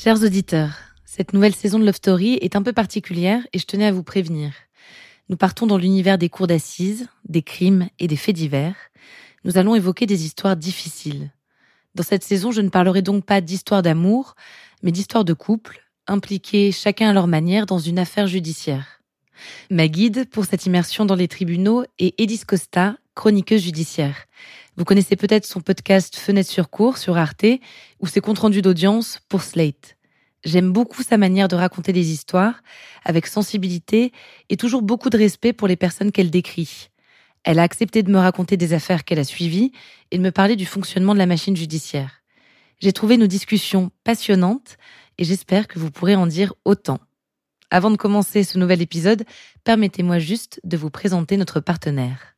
Chers auditeurs, cette nouvelle saison de Love Story est un peu particulière et je tenais à vous prévenir. Nous partons dans l'univers des cours d'assises, des crimes et des faits divers. Nous allons évoquer des histoires difficiles. Dans cette saison, je ne parlerai donc pas d'histoire d'amour, mais d'histoire de couple, impliqués chacun à leur manière dans une affaire judiciaire. Ma guide pour cette immersion dans les tribunaux est Edith Costa, chroniqueuse judiciaire. Vous connaissez peut-être son podcast Fenêtre sur cours sur Arte ou ses comptes rendus d'audience pour Slate. J'aime beaucoup sa manière de raconter des histoires, avec sensibilité et toujours beaucoup de respect pour les personnes qu'elle décrit. Elle a accepté de me raconter des affaires qu'elle a suivies et de me parler du fonctionnement de la machine judiciaire. J'ai trouvé nos discussions passionnantes et j'espère que vous pourrez en dire autant. Avant de commencer ce nouvel épisode, permettez-moi juste de vous présenter notre partenaire.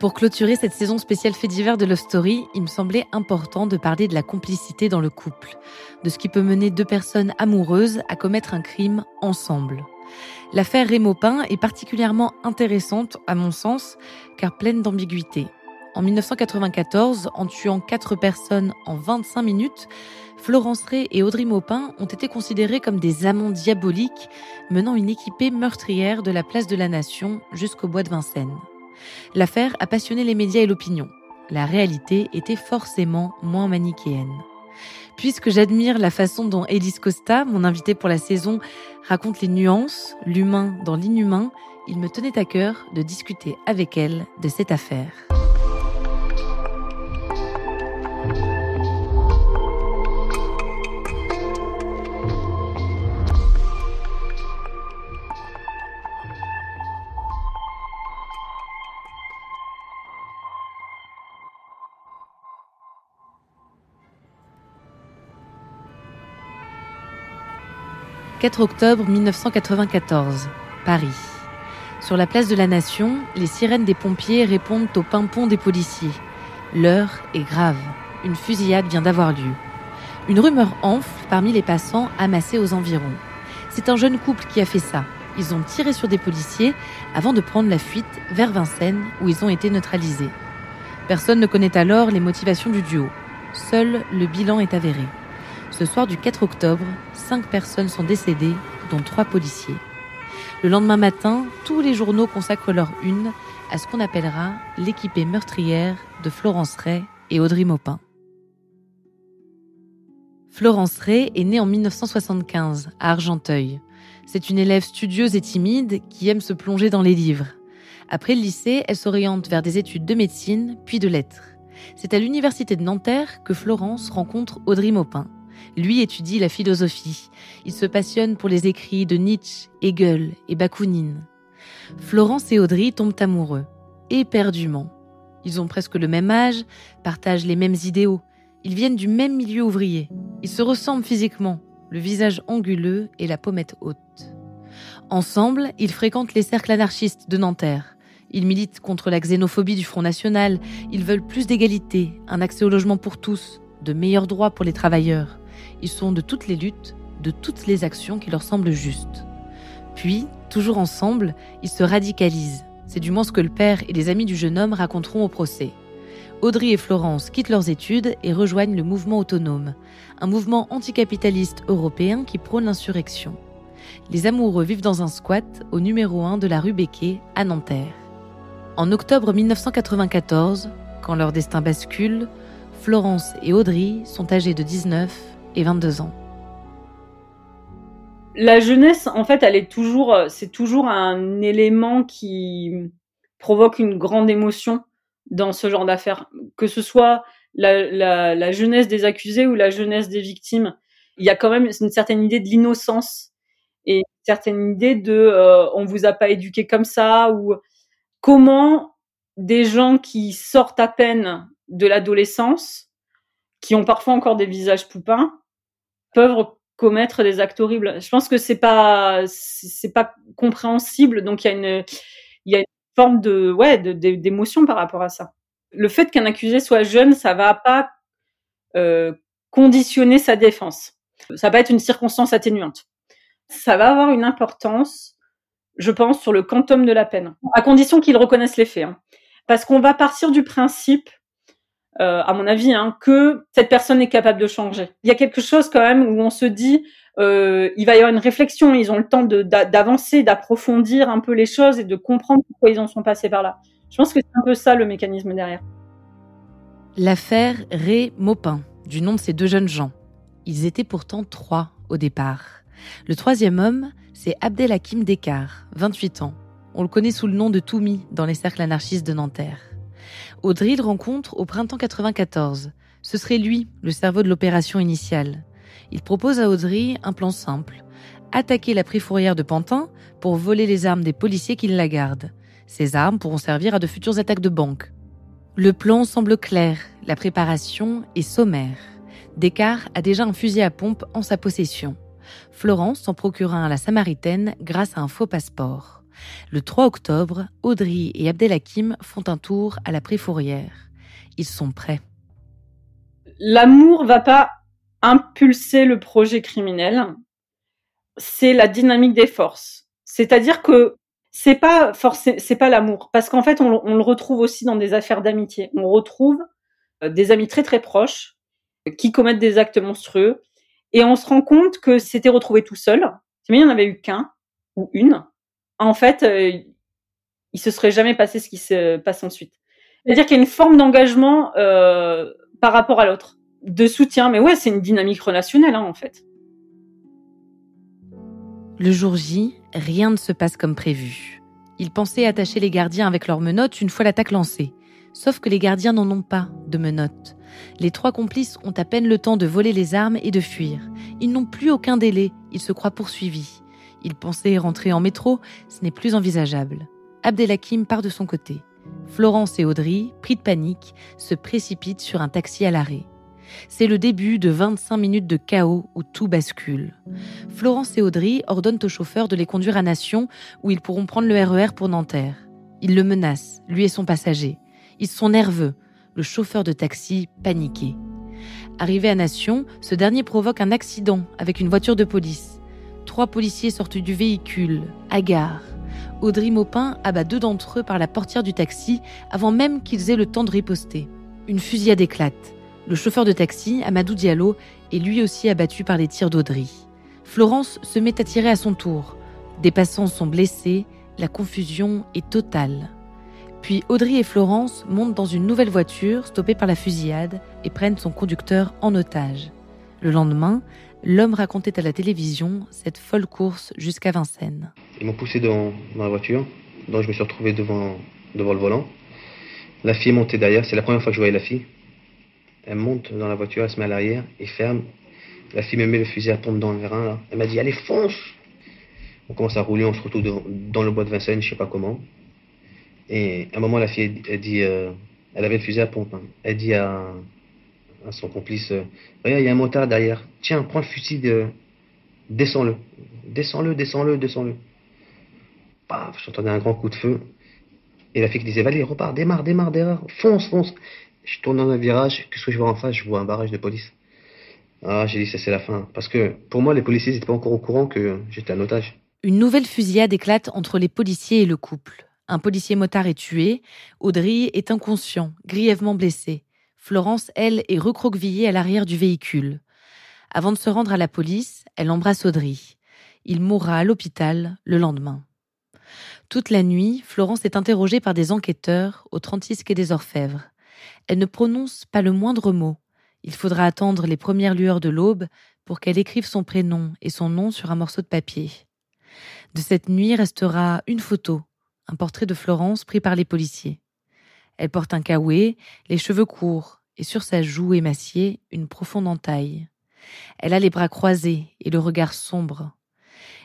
Pour clôturer cette saison spéciale fait divers de Love Story, il me semblait important de parler de la complicité dans le couple, de ce qui peut mener deux personnes amoureuses à commettre un crime ensemble. L'affaire Rémaupin est particulièrement intéressante à mon sens, car pleine d'ambiguïté. En 1994, en tuant quatre personnes en 25 minutes, Florence Ray et Audrey Maupin ont été considérés comme des amants diaboliques menant une équipée meurtrière de la place de la Nation jusqu'au bois de Vincennes. L'affaire a passionné les médias et l'opinion. La réalité était forcément moins manichéenne. Puisque j'admire la façon dont Elise Costa, mon invitée pour la saison, raconte les nuances, l'humain dans l'inhumain, il me tenait à cœur de discuter avec elle de cette affaire. 4 octobre 1994, Paris. Sur la place de la Nation, les sirènes des pompiers répondent au pimpon des policiers. L'heure est grave. Une fusillade vient d'avoir lieu. Une rumeur enfle parmi les passants amassés aux environs. C'est un jeune couple qui a fait ça. Ils ont tiré sur des policiers avant de prendre la fuite vers Vincennes où ils ont été neutralisés. Personne ne connaît alors les motivations du duo. Seul le bilan est avéré. Ce soir du 4 octobre, cinq personnes sont décédées, dont trois policiers. Le lendemain matin, tous les journaux consacrent leur une à ce qu'on appellera l'équipée meurtrière de Florence Ray et Audrey Maupin. Florence Ray est née en 1975 à Argenteuil. C'est une élève studieuse et timide qui aime se plonger dans les livres. Après le lycée, elle s'oriente vers des études de médecine puis de lettres. C'est à l'université de Nanterre que Florence rencontre Audrey Maupin. Lui étudie la philosophie. Il se passionne pour les écrits de Nietzsche, Hegel et Bakounine. Florence et Audrey tombent amoureux, éperdument. Ils ont presque le même âge, partagent les mêmes idéaux. Ils viennent du même milieu ouvrier. Ils se ressemblent physiquement, le visage anguleux et la pommette haute. Ensemble, ils fréquentent les cercles anarchistes de Nanterre. Ils militent contre la xénophobie du Front National. Ils veulent plus d'égalité, un accès au logement pour tous, de meilleurs droits pour les travailleurs. Ils sont de toutes les luttes, de toutes les actions qui leur semblent justes. Puis, toujours ensemble, ils se radicalisent. C'est du moins ce que le père et les amis du jeune homme raconteront au procès. Audrey et Florence quittent leurs études et rejoignent le mouvement autonome, un mouvement anticapitaliste européen qui prône l'insurrection. Les amoureux vivent dans un squat au numéro 1 de la rue Becquet à Nanterre. En octobre 1994, quand leur destin bascule, Florence et Audrey sont âgées de 19 et 22 ans. La jeunesse, en fait, elle est toujours, euh, c'est toujours un élément qui provoque une grande émotion dans ce genre d'affaires, que ce soit la, jeunesse des accusés ou la jeunesse des victimes. Il y a quand même une certaine idée de l'innocence et une certaine idée de euh, on vous a pas éduqué comme ça ou comment des gens qui sortent à peine de l'adolescence, qui ont parfois encore des visages poupins, peuvent commettre des actes horribles. Je pense que c'est pas c'est pas compréhensible, donc il y a une il y a une forme de ouais d'émotion par rapport à ça. Le fait qu'un accusé soit jeune, ça va pas euh, conditionner sa défense. Ça va être une circonstance atténuante. Ça va avoir une importance, je pense, sur le quantum de la peine, à condition qu'il reconnaisse les faits. Hein. Parce qu'on va partir du principe, euh, à mon avis, hein, que cette personne est capable de changer. Il y a quelque chose quand même où on se dit, euh, il va y avoir une réflexion, ils ont le temps d'avancer, d'approfondir un peu les choses et de comprendre pourquoi ils en sont passés par là. Je pense que c'est un peu ça le mécanisme derrière. L'affaire Ré Maupin, du nom de ces deux jeunes gens. Ils étaient pourtant trois au départ. Le troisième homme, c'est Abdelhakim Dekar, 28 ans. On le connaît sous le nom de Toumi dans les cercles anarchistes de Nanterre. Audrey le rencontre au printemps 94. Ce serait lui, le cerveau de l'opération initiale. Il propose à Audrey un plan simple. Attaquer la préfourrière de Pantin pour voler les armes des policiers qui la gardent. Ces armes pourront servir à de futures attaques de banque. Le plan semble clair, la préparation est sommaire. Descartes a déjà un fusil à pompe en sa possession. Florence s'en procure un à la Samaritaine grâce à un faux passeport. Le 3 octobre, Audrey et Abdelhakim font un tour à la Préfourrière. Ils sont prêts. L'amour va pas impulser le projet criminel. C'est la dynamique des forces. C'est-à-dire que c'est pas c'est pas l'amour, parce qu'en fait, on, le retrouve aussi dans des affaires d'amitié. On retrouve euh, des amis très très proches qui commettent des actes monstrueux, et on se rend compte que c'était retrouvé tout seul. Mais il n'y en avait eu qu'un ou une. En fait, euh, il se serait jamais passé ce qui se passe ensuite. C'est-à-dire qu'il y a une forme d'engagement euh, par rapport à l'autre, de soutien. Mais ouais, c'est une dynamique relationnelle hein, en fait. Le jour J, rien ne se passe comme prévu. Ils pensaient attacher les gardiens avec leurs menottes une fois l'attaque lancée. Sauf que les gardiens n'en ont pas de menottes. Les trois complices ont à peine le temps de voler les armes et de fuir. Ils n'ont plus aucun délai, ils se croient poursuivis. Ils pensaient rentrer en métro, ce n'est plus envisageable. Abdelhakim part de son côté. Florence et Audrey, pris de panique, se précipitent sur un taxi à l'arrêt. C'est le début de 25 minutes de chaos où tout bascule. Florence et Audrey ordonnent au chauffeur de les conduire à Nation où ils pourront prendre le RER e pour Nanterre. Ils le menacent, lui et son passager. Ils sont nerveux, le chauffeur de taxi paniqué. Arrivé à Nation, ce dernier provoque un accident avec une voiture de police. Trois policiers sortent du véhicule, hagards. Audrey Maupin abat deux d'entre eux par la portière du taxi avant même qu'ils aient le temps de riposter. Une fusillade éclate. Le chauffeur de taxi, Amadou Diallo, est lui aussi abattu par les tirs d'Audrey. Florence se met à tirer à son tour. Des passants sont blessés, la confusion est totale. Puis Audrey et Florence montent dans une nouvelle voiture stoppée par la fusillade et prennent son conducteur en otage. Le lendemain, l'homme racontait à la télévision cette folle course jusqu'à Vincennes. Ils m'ont poussé dans, la voiture, donc je me suis retrouvé devant, devant le volant. La fille est montée derrière, c'est la première fois que je voyais la fille. Elle monte dans la voiture, elle se met à l'arrière et ferme. La fille me met le fusil à pompe dans le rein. Elle m'a dit Allez, fonce On commence à rouler, on se retrouve dans le bois de Vincennes, je sais pas comment. Et à un moment, la fille, elle dit, euh, elle avait le fusil à pompe. Hein. Elle dit à, son complice, euh, il y a un motard derrière. Tiens, prends le fusil, de, descends-le. Descends-le, descends-le, descends-le. Paf, j'entendais un grand coup de feu. Et la fille qui disait, allez, repars, démarre, démarre, démarre, fonce, fonce. Je tourne dans un virage, qu'est-ce que je vois en face? Je vois un barrage de police. Ah, j'ai dit, ça c'est la fin. Parce que pour moi, les policiers n'étaient pas encore au courant que j'étais un otage. Une nouvelle fusillade éclate entre les policiers et le couple. Un policier motard est tué. Audrey est inconscient, grièvement blessé. Florence, elle, est recroquevillée à l'arrière du véhicule. Avant de se rendre à la police, elle embrasse Audrey. Il mourra à l'hôpital le lendemain. Toute la nuit, Florence est interrogée par des enquêteurs au 36 quai des Orfèvres. Elle ne prononce pas le moindre mot. Il faudra attendre les premières lueurs de l'aube pour qu'elle écrive son prénom et son nom sur un morceau de papier. De cette nuit restera une photo un portrait de Florence pris par les policiers. Elle porte un caouet, les cheveux courts, et sur sa joue émaciée, une profonde entaille. Elle a les bras croisés et le regard sombre.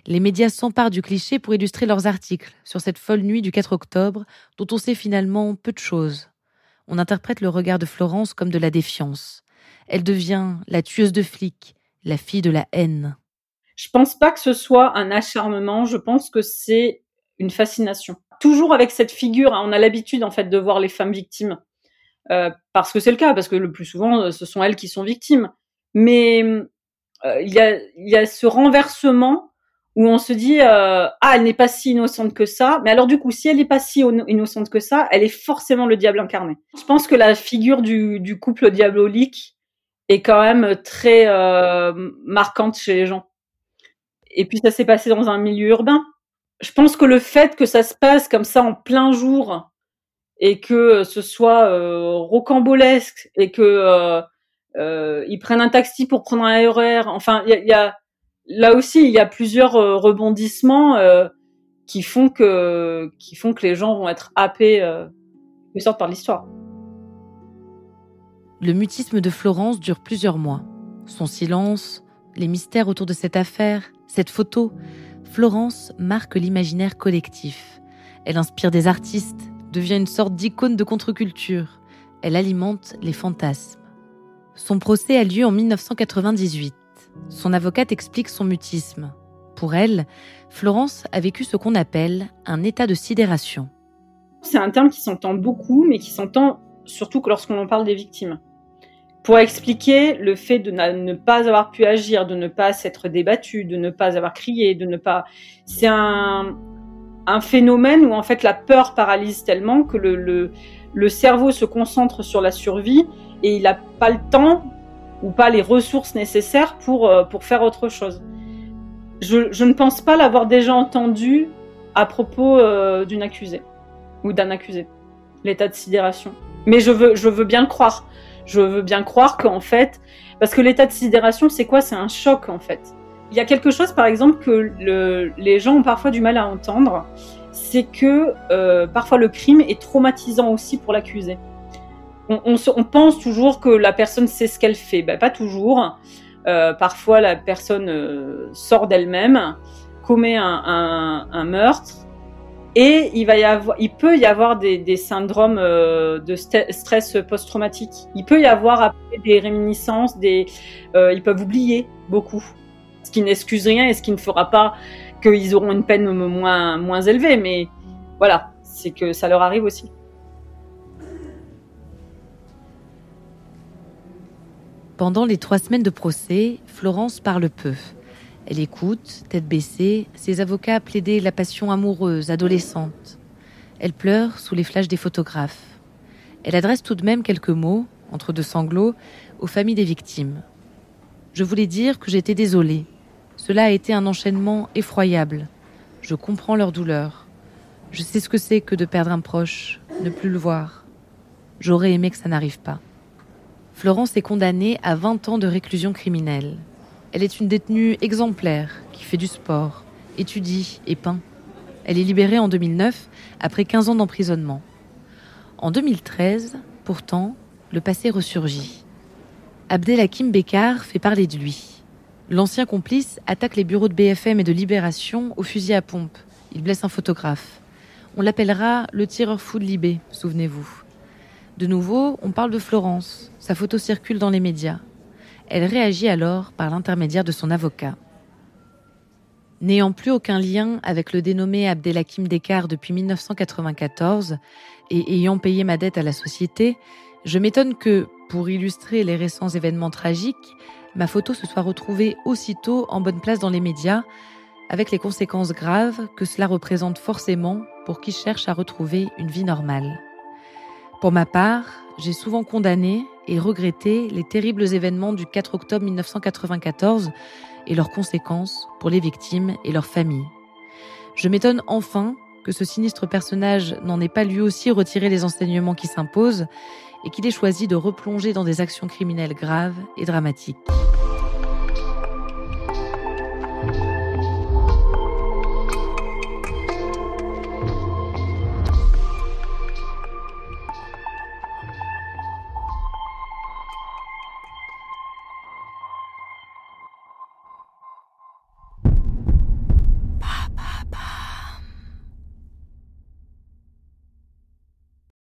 Les médias s'emparent du cliché pour illustrer leurs articles sur cette folle nuit du 4 octobre dont on sait finalement peu de choses. On interprète le regard de Florence comme de la défiance. Elle devient la tueuse de flics, la fille de la haine. Je pense pas que ce soit un acharnement, je pense que c'est une fascination. Toujours avec cette figure, hein, on a l'habitude en fait de voir les femmes victimes. Euh, parce que c'est le cas, parce que le plus souvent, euh, ce sont elles qui sont victimes. Mais euh, il, y a, y a ce renversement où on se dit ah elle n'est pas si innocente que ça mais alors du coup si elle n'est pas si innocente que ça elle est forcément le diable incarné je pense que la figure du, du couple diabolique est quand même très marquante chez les gens et puis ça s'est passé dans un milieu urbain je pense que le fait que ça se passe comme ça en plein jour et que ce soit euh, rocambolesque et que euh, euh, ils prennent un taxi pour prendre un RER. E enfin, il y a, là aussi il y a plusieurs rebondissements qui font que qui font que les gens vont être happés de sorte par l'histoire. Le mutisme de Florence dure plusieurs mois. Son silence, les mystères autour de cette affaire, cette photo, Florence marque l'imaginaire collectif. Elle inspire des artistes, devient une sorte d'icône de contre-culture. Elle alimente les fantasmes. Son procès a lieu en 1998. Son avocate explique son mutisme. Pour elle, Florence a vécu ce qu'on appelle un état de sidération. C'est un terme qui s'entend beaucoup, mais qui s'entend surtout lorsqu'on en parle des victimes. Pour expliquer le fait de ne pas avoir pu agir, de ne pas s'être débattu, de ne pas avoir crié, de ne pas... C'est un, phénomène où en fait la peur paralyse tellement que le, cerveau se concentre sur la survie et il n'a pas le temps ou pas les ressources nécessaires pour, euh, pour faire autre chose. Je, je ne pense pas l'avoir déjà entendu à propos euh, d'une accusée ou d'un accusé, l'état de sidération. Mais je veux, je veux bien le croire. Je veux bien croire qu'en fait, parce que l'état de sidération, c'est quoi? C'est un choc en fait. Il y a quelque chose, par exemple, que le, les gens ont parfois du mal à entendre, c'est que euh, parfois le crime est traumatisant aussi pour l'accusé. On, pense toujours que la personne sait ce qu'elle fait. Ben, pas toujours. Euh, parfois, la personne euh, sort d'elle-même, commet un, meurtre, et il peut y avoir des, syndromes euh, de stress post-traumatique. Il peut y avoir des réminiscences, euh, ils peuvent oublier beaucoup ce qui n'excuse rien et ce qui ne fera pas qu'ils auront une peine moins élevée. Mais voilà, c'est que ça leur arrive aussi. Pendant les trois semaines de procès, Florence parle peu. Elle écoute, tête baissée, ses avocats plaider la passion amoureuse, adolescente. Elle pleure sous les flashs des photographes. Elle adresse tout de même quelques mots, entre deux sanglots, aux familles des victimes. Je voulais dire que j'étais désolée, cela a été un enchaînement effroyable. Je comprends leur douleur. Je sais ce que c'est que de perdre un proche, ne plus le voir. J'aurais aimé que ça n'arrive pas. Florence est condamnée à 20 ans de réclusion criminelle. Elle est une détenue exemplaire qui fait du sport, étudie et peint. Elle est libérée en 2009 après 15 ans d'emprisonnement. En 2013, pourtant, le passé ressurgit. Abdelhakim Bekar fait parler de lui. L'ancien complice attaque les bureaux de BFM et de Libération au fusil à pompe. Il blesse un photographe. On l'appellera le tireur fou de Libé, souvenez-vous. De nouveau, on parle de Florence. Sa photo circule dans les médias. Elle réagit alors par l'intermédiaire de son avocat. N'ayant plus aucun lien avec le dénommé Abdelhakim Dekar depuis 1994 et ayant payé ma dette à la société, je m'étonne que, pour illustrer les récents événements tragiques, ma photo se soit retrouvée aussitôt en bonne place dans les médias, avec les conséquences graves que cela représente forcément pour qui cherche à retrouver une vie normale. Pour ma part, j'ai souvent condamné et regretté les terribles événements du 4 octobre 1994 et leurs conséquences pour les victimes et leurs familles. Je m'étonne enfin que ce sinistre personnage n'en ait pas lui aussi retiré les enseignements qui s'imposent et qu'il ait choisi de replonger dans des actions criminelles graves et dramatiques.